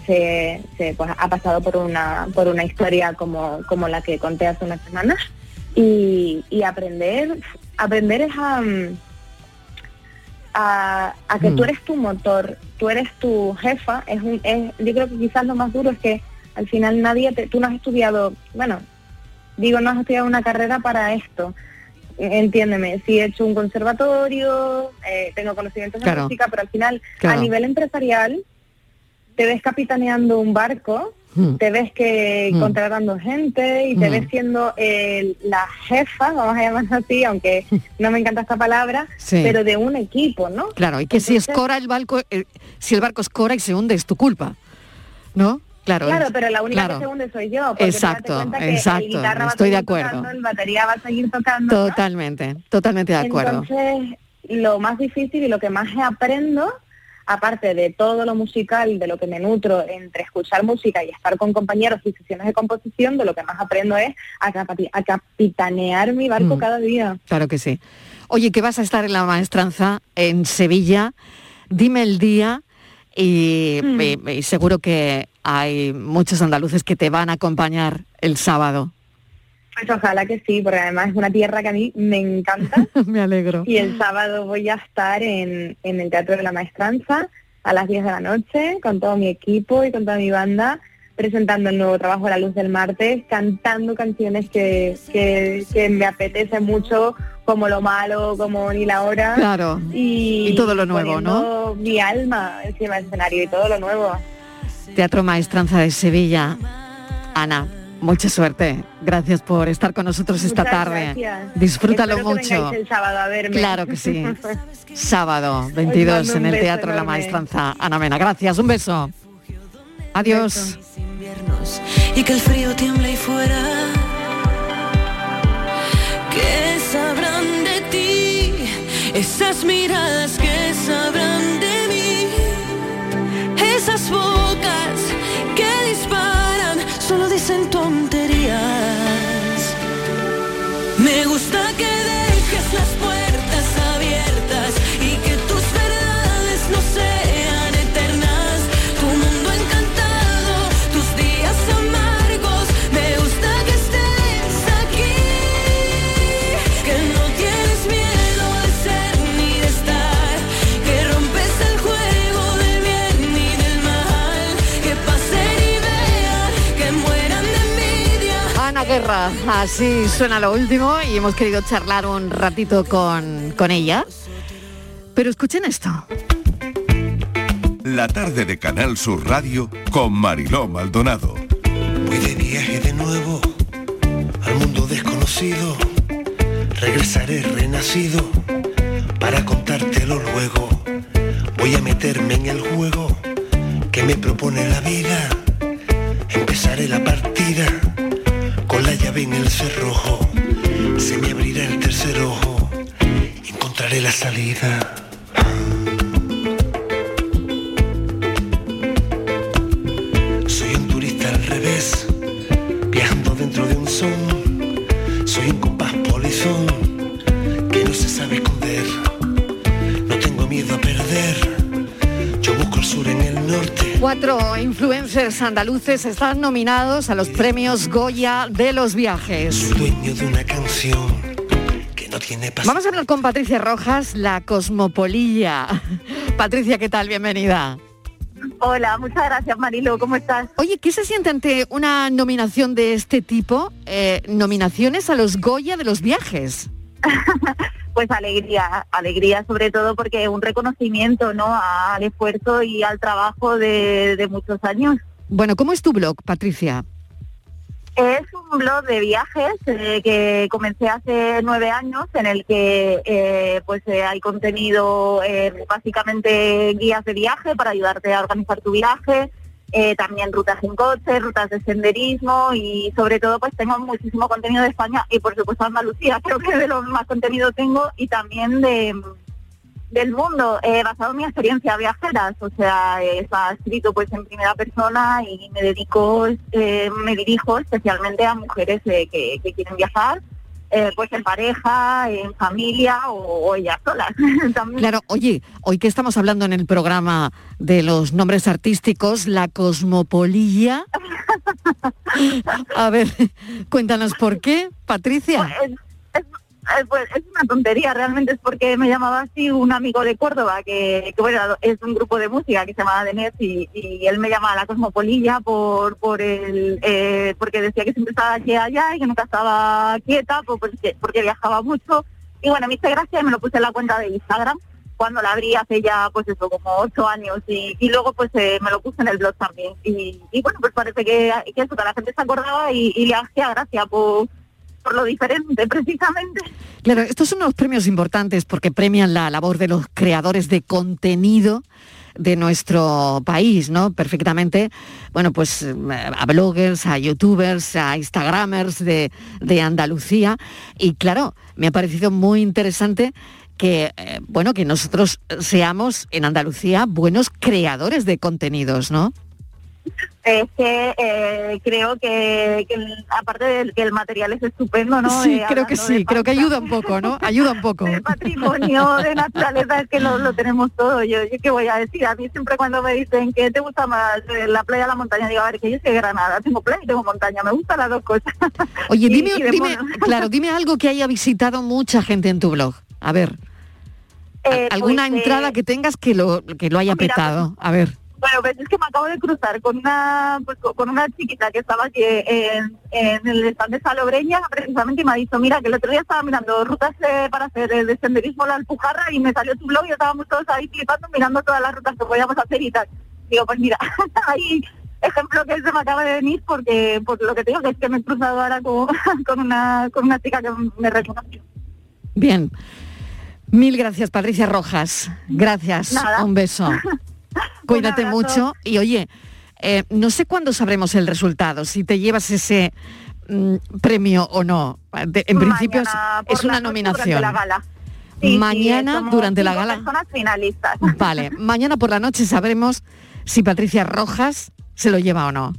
se, se, pues, ha pasado por una por una historia como, como la que conté hace unas semanas y, y aprender aprender es a, mm, a, a que Mm. tú eres tu motor tú eres tu jefa es, un, es yo creo que quizás lo más duro es que al final nadie te, tú no has estudiado bueno digo no has estudiado una carrera para esto entiéndeme si he hecho un conservatorio eh, tengo conocimientos de Claro. música pero al final Claro. a nivel empresarial te ves capitaneando un barco, Mm. te ves que Mm. contratando gente y te Mm. ves siendo la jefa, vamos a llamarlo así, aunque no me encanta esta palabra, Sí. pero de un equipo, ¿no? Claro, y que si Entonces- escora el barco, eh, si el barco escora y se hunde es tu culpa, ¿no? Claro, Claro, pero la única claro. que se hunde soy yo. porque Exacto, que exacto, guitarra va a estoy de acuerdo. tocando, el batería va a seguir tocando. ¿no? Totalmente, totalmente de acuerdo. Entonces, lo más difícil y lo que más aprendo, aparte de todo lo musical, de lo que me nutro entre escuchar música y estar con compañeros y sesiones de composición, de lo que más aprendo es a, capati- a capitanear mi barco Mm. cada día. Claro que sí. Oye, que vas a estar en la maestranza en Sevilla. Dime el día y, Mm. y- y seguro que hay muchos andaluces que te van a acompañar el sábado. Pues ojalá que sí, porque además es una tierra que a mí me encanta. Me alegro. Y el sábado voy a estar en, en el Teatro de la Maestranza a las 10 de la noche con todo mi equipo y con toda mi banda presentando el nuevo trabajo La Luz del Martes, cantando canciones que, que, que me apetece mucho, como Lo Malo, como Ni la Hora. Claro. Y, Y todo lo nuevo, poniendo mi alma encima del escenario y todo lo nuevo. Teatro Maestranza de Sevilla. Ana, mucha suerte. Gracias por estar con nosotros esta Muchas tarde. gracias. Disfrútalo Espero mucho. vengáis el sábado a verme. Claro que sí. Sábado 22 mando un en el Teatro La. Maestranza. Ana Mena, gracias. Un beso. Adiós. y que el frío tiemble ahí fuera. ¿Qué sabrán de ti? Esas miradas que sabrán de mí. Esas bocas que disparan solo dicen tonterías. Me gusta que Así suena lo último y hemos querido charlar un ratito con, con ella. Pero escuchen esto. La tarde de Canal Sur Radio con Mariló Maldonado. Voy de viaje de nuevo al mundo desconocido. Regresaré renacido para contártelo luego. Voy a meterme en el juego que me propone la vida. Empezaré la partida con la llave en el cerrojo. Se me abrirá el tercer ojo. Encontraré la salida. Influencers andaluces están nominados a los premios Goya de los viajes. Dueño de una canción que no tiene Vamos a hablar con Patricia Rojas, la cosmopolilla. Patricia, ¿qué tal? Bienvenida. Hola, muchas gracias Marilo, ¿cómo estás? Oye, ¿qué se siente ante una nominación de este tipo? Eh, nominaciones a los Goya de los viajes. Pues alegría, alegría sobre todo porque es un reconocimiento ¿no? al esfuerzo y al trabajo de, de muchos años. Bueno, ¿cómo es tu blog, Patricia? Es un blog de viajes eh, que comencé hace nueve años en el que eh, pues eh, hay contenido eh, básicamente guías de viaje para ayudarte a organizar tu viaje, eh, también rutas en coche, rutas de senderismo y sobre todo pues tengo muchísimo contenido de España y por supuesto Andalucía, creo que de lo más contenido tengo y también de del mundo, eh, basado en mi experiencia viajeras, o sea, está escrito pues en primera persona y me dedico, eh, me dirijo especialmente a mujeres eh, que quieren viajar, eh, pues en pareja, en familia o, o ellas solas. Claro, oye, hoy que estamos hablando en el programa de los nombres artísticos, la cosmopolilla. A ver, cuéntanos por qué, Patricia. Pues es una tontería, realmente es porque me llamaba así un amigo de Córdoba, que, que, bueno, es un grupo de música que se llama Denet y, y él me llamaba la Cosmopolilla por por el eh, porque decía que siempre estaba aquí allá y que nunca estaba quieta pues, porque, porque viajaba mucho. Y bueno, me hice gracia y me lo puse en la cuenta de Instagram cuando la abrí hace ya pues eso como ocho años y, y luego pues eh, me lo puse en el blog también. Y, y bueno pues parece que, que eso que la gente se acordaba y, y le hacía gracia por por lo diferente precisamente. Claro, estos son unos premios importantes porque premian la labor de los creadores de contenido de nuestro país, ¿no? Perfectamente, bueno, pues eh, a bloggers, a youtubers, a instagramers de, de Andalucía. Y claro, me ha parecido muy interesante que, eh, bueno, que nosotros seamos en Andalucía buenos creadores de contenidos, ¿no? Es que eh, creo que, que el- aparte de que el material es estupendo, ¿no? Sí, Eh, creo que sí, creo que ayuda un poco, ¿no? Ayuda un poco. patrimonio de naturaleza es que lo, lo tenemos todo. Yo, yo qué voy a decir, a mí siempre cuando me dicen que te gusta más eh, la playa o la montaña, digo, a ver, que yo soy de Granada, tengo playa y tengo montaña, me gustan las dos cosas. Oye, dime, y dime, claro, dime algo que haya visitado mucha gente en tu blog. A ver, Eh, alguna pues, entrada que tengas que lo, que lo haya mira, petado. A ver. Bueno, pues es que me acabo de cruzar con una pues, co- con una chiquita que estaba aquí en, en el stand de Salobreña, precisamente, y me ha dicho, mira, que el otro día estaba mirando rutas eh, para hacer eh, de senderismo la Alpujarra y me salió tu blog y estábamos todos ahí flipando mirando todas las rutas que podíamos hacer y tal. Digo, pues mira, hay ejemplo que se me acaba de venir porque por lo que te digo que es que me he cruzado ahora con, con una con una chica que me reconoció. Bien. Mil gracias, Patricia Rojas. Gracias. Nada. Un beso. Cuídate mucho. Y oye, eh, no sé cuándo sabremos el resultado, si te llevas ese mm, premio o no. De- en principio es, Mañana una nominación. durante la gala. Sí, Mañana durante la gala. personas finalistas. Vale, mañana por la noche sabremos si Patricia Rojas se lo lleva o no.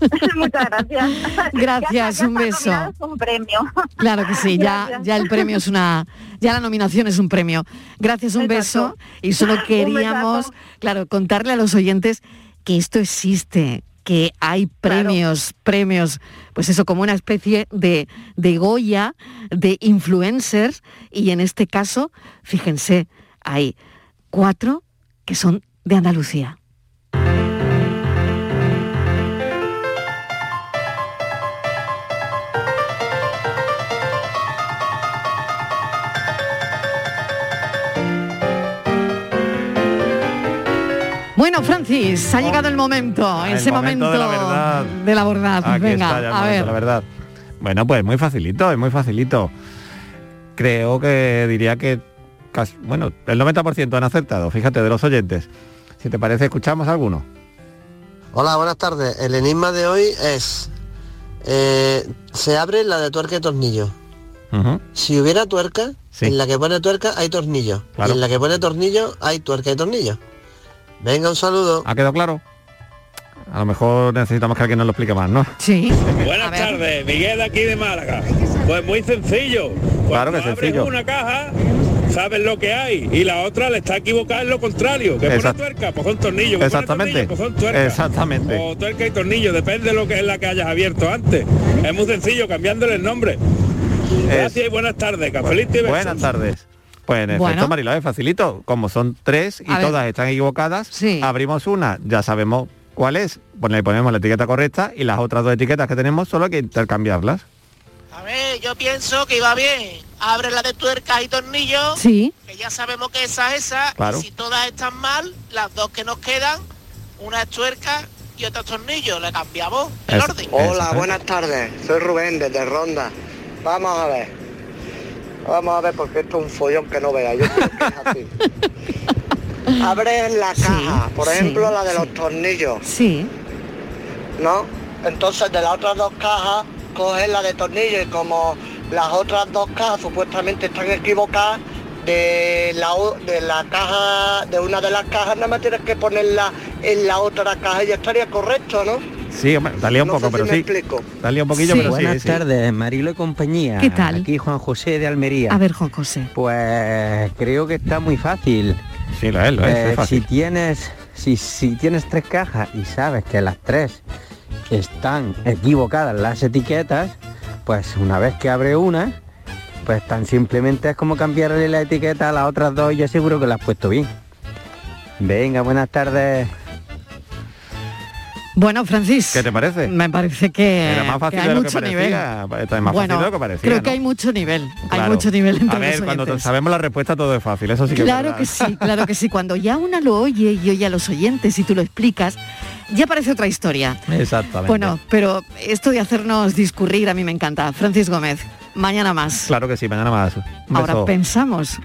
Muchas gracias. Gracias, Ya está, ya un beso. un premio. Claro que sí, ya, Gracias. ya el premio es una, ya la nominación es un premio. Gracias, un beso. Y solo queríamos, claro, contarle a los oyentes que esto existe, que hay premios, premios, pues eso, como una especie de, de Goya, de influencers, y en este caso, fíjense, hay cuatro que son de Andalucía. Bueno, Francis, ha llegado el momento, El ese momento momento, de la verdad. de la verdad. Aquí Venga, está ya el a ver. la verdad. Bueno, pues muy facilito, es muy facilito. Creo que diría que, casi- bueno, el 90% han acertado, fíjate, de los oyentes. Si te parece, escuchamos alguno. Hola, buenas tardes. El enigma de hoy es, eh, se abre la de tuerca y tornillo. Si hubiera tuerca, Sí. en la que pone tuerca hay tornillo. Claro. Y en la que pone tornillo hay tuerca y tornillo. Venga, un saludo. ¿Ha quedado claro? A lo mejor necesitamos que alguien nos lo explique más, ¿no? Sí. Buenas tardes, Miguel de aquí de Málaga. Pues muy sencillo. Cuando Claro que abres sencillo. una caja, sabes lo que hay y la otra le está equivocada en lo contrario. Que pone Exacto. tuerca, pues son tornillos. Pone Exactamente. tornillo, pues son tuerca. Exactamente. O tuerca y tornillo, depende de lo que es la que hayas abierto antes. Es muy sencillo, cambiándole el nombre. Gracias y buenas tardes, cafelito y besos. Buenas tardes. Pues en Bueno. efecto, Mariló, es facilito. Como son tres y A ver. todas están equivocadas, abrimos una, ya sabemos cuál es, pues le ponemos la etiqueta correcta y las otras dos etiquetas que tenemos solo hay que intercambiarlas. A ver, yo pienso que iba bien. Abre la de tuercas y tornillos. Sí. Que ya sabemos que esa es esa. Claro. Y si todas están mal, las dos que nos quedan, una es tuerca y otra es tornillo. Le cambiamos el orden. Hola, buenas tardes. Soy Rubén desde Ronda. Vamos a ver. Vamos a ver porque esto es un follón que no vea. Yo creo que es así. Abres la caja, por sí, ejemplo la de los tornillos, Sí. ¿no? Entonces de las otras dos cajas coges la de tornillos y como las otras dos cajas supuestamente están equivocadas, de la, de la caja, de una de las cajas nada más tienes que ponerla en la otra caja y ya estaría correcto, ¿no? Sí, hombre, liado un No poco, sé si pero me sí. explico. Liado un poquillo, pero sí. Buenas sí. tardes, Marilo y compañía. ¿Qué tal? Aquí Juan José de Almería. A ver, Juan José. Pues creo que está muy fácil. Sí, lo es, lo es, Eh, es fácil. Si tienes, si, si tienes tres cajas y sabes que las tres están equivocadas las etiquetas, pues una vez que abre una, pues tan simplemente es como cambiarle la etiqueta a las otras dos y yo seguro que la has puesto bien. Venga, buenas tardes. Bueno, Francis. ¿Qué te parece? Me parece que, Era más fácil que hay de lo que mucho nivel. Esto es más bueno, fácil de lo que parecía. creo ¿no? que hay mucho nivel. Hay mucho nivel entre A ver, los cuando sabemos la respuesta todo es fácil, eso sí que Claro que sí, claro que sí. Cuando ya una lo oye y oye a los oyentes y tú lo explicas, ya parece otra historia. Exactamente. Bueno, pero esto de hacernos discurrir a mí me encanta. Francis Gómez, mañana más. Claro que sí, mañana más. Un Ahora beso. pensamos.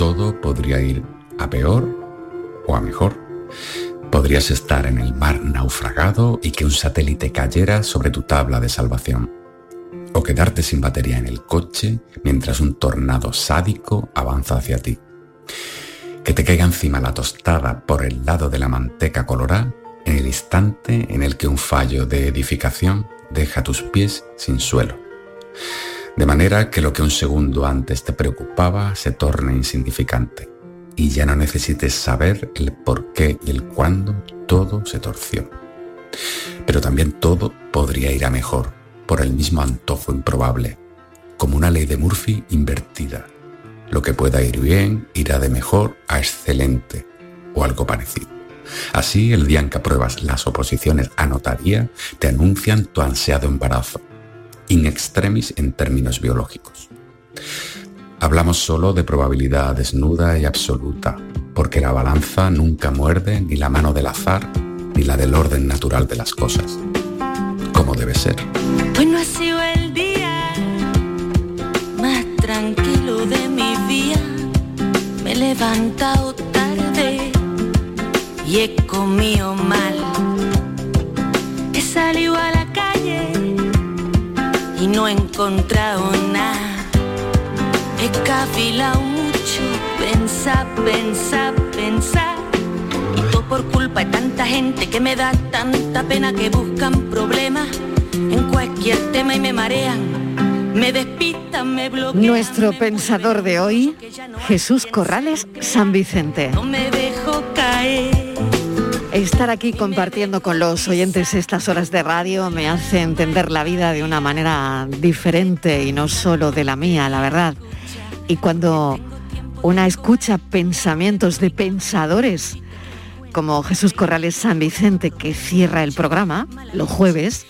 Todo podría ir a peor o a mejor. Podrías estar en el mar naufragado y que un satélite cayera sobre tu tabla de salvación. O quedarte sin batería en el coche mientras un tornado sádico avanza hacia ti. Que te caiga encima la tostada por el lado de la manteca colorada en el instante en el que un fallo de edificación deja tus pies sin suelo. De manera que lo que un segundo antes te preocupaba se torne insignificante y ya no necesites saber el por qué y el cuándo todo se torció. Pero también todo podría ir a mejor por el mismo antojo improbable, como una ley de Murphy invertida. Lo que pueda ir bien irá de mejor a excelente o algo parecido. Así, el día en que apruebas las oposiciones a notaría, te anuncian tu ansiado embarazo, in extremis en términos biológicos. Hablamos solo de probabilidad desnuda y absoluta, porque la balanza nunca muerde ni la mano del azar ni la del orden natural de las cosas, como debe ser. Hoy no ha sido el día más tranquilo de mi vida. Me he levantado tarde y he comido mal. He salido a la calle y no he encontrado nada. He cafilado mucho, pensar, pensar, pensar. Y todo por culpa de tanta gente que me da tanta pena que buscan problemas en cualquier tema y me marean, me despistan, me bloquean. Nuestro pensador de hoy, Jesús Corrales San Vicente. No me dejo caer. Estar aquí compartiendo con los oyentes estas horas de radio me hace entender la vida de una manera diferente y no solo de la mía, la verdad. Y cuando una escucha pensamientos de pensadores como Jesús Corrales San Vicente que cierra el programa los jueves,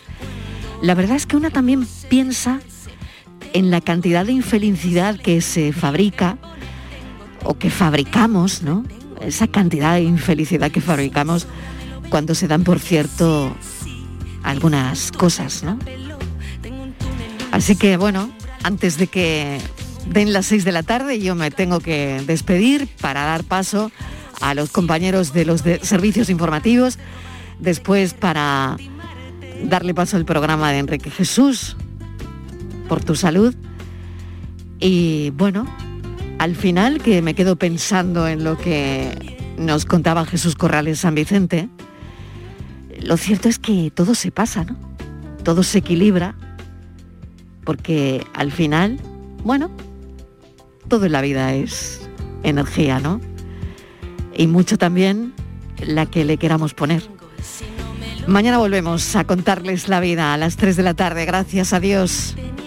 la verdad es que una también piensa en la cantidad de infelicidad que se fabrica o que fabricamos, ¿no? Esa cantidad de infelicidad que fabricamos cuando se dan por cierto algunas cosas, ¿no? Así que bueno, antes de que den las 6 de la tarde yo me tengo que despedir para dar paso a los compañeros de los servicios informativos, después para darle paso al programa de Enrique Jesús por tu salud y bueno, al final que me quedo pensando en lo que nos contaba Jesús Corrales San Vicente, lo cierto es que todo se pasa, ¿no? Todo se equilibra, porque al final, bueno, todo en la vida es energía, ¿no? Y mucho también la que le queramos poner. Mañana volvemos a contarles la vida a las 3 de la tarde. Gracias, adiós. Así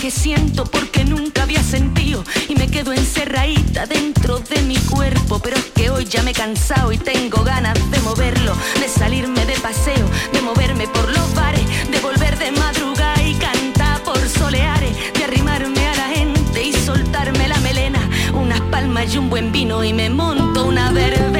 que siento porque nunca había sentido. Y me quedo encerradita dentro de mi cuerpo. Pero es que hoy ya me he cansado y tengo ganas de moverlo. De salirme de paseo, de moverme por los bares. De volver de madrugada y cantar por soleares. De arrimarme a la gente y soltarme la melena. Unas palmas y un buen vino y me monto una verbena.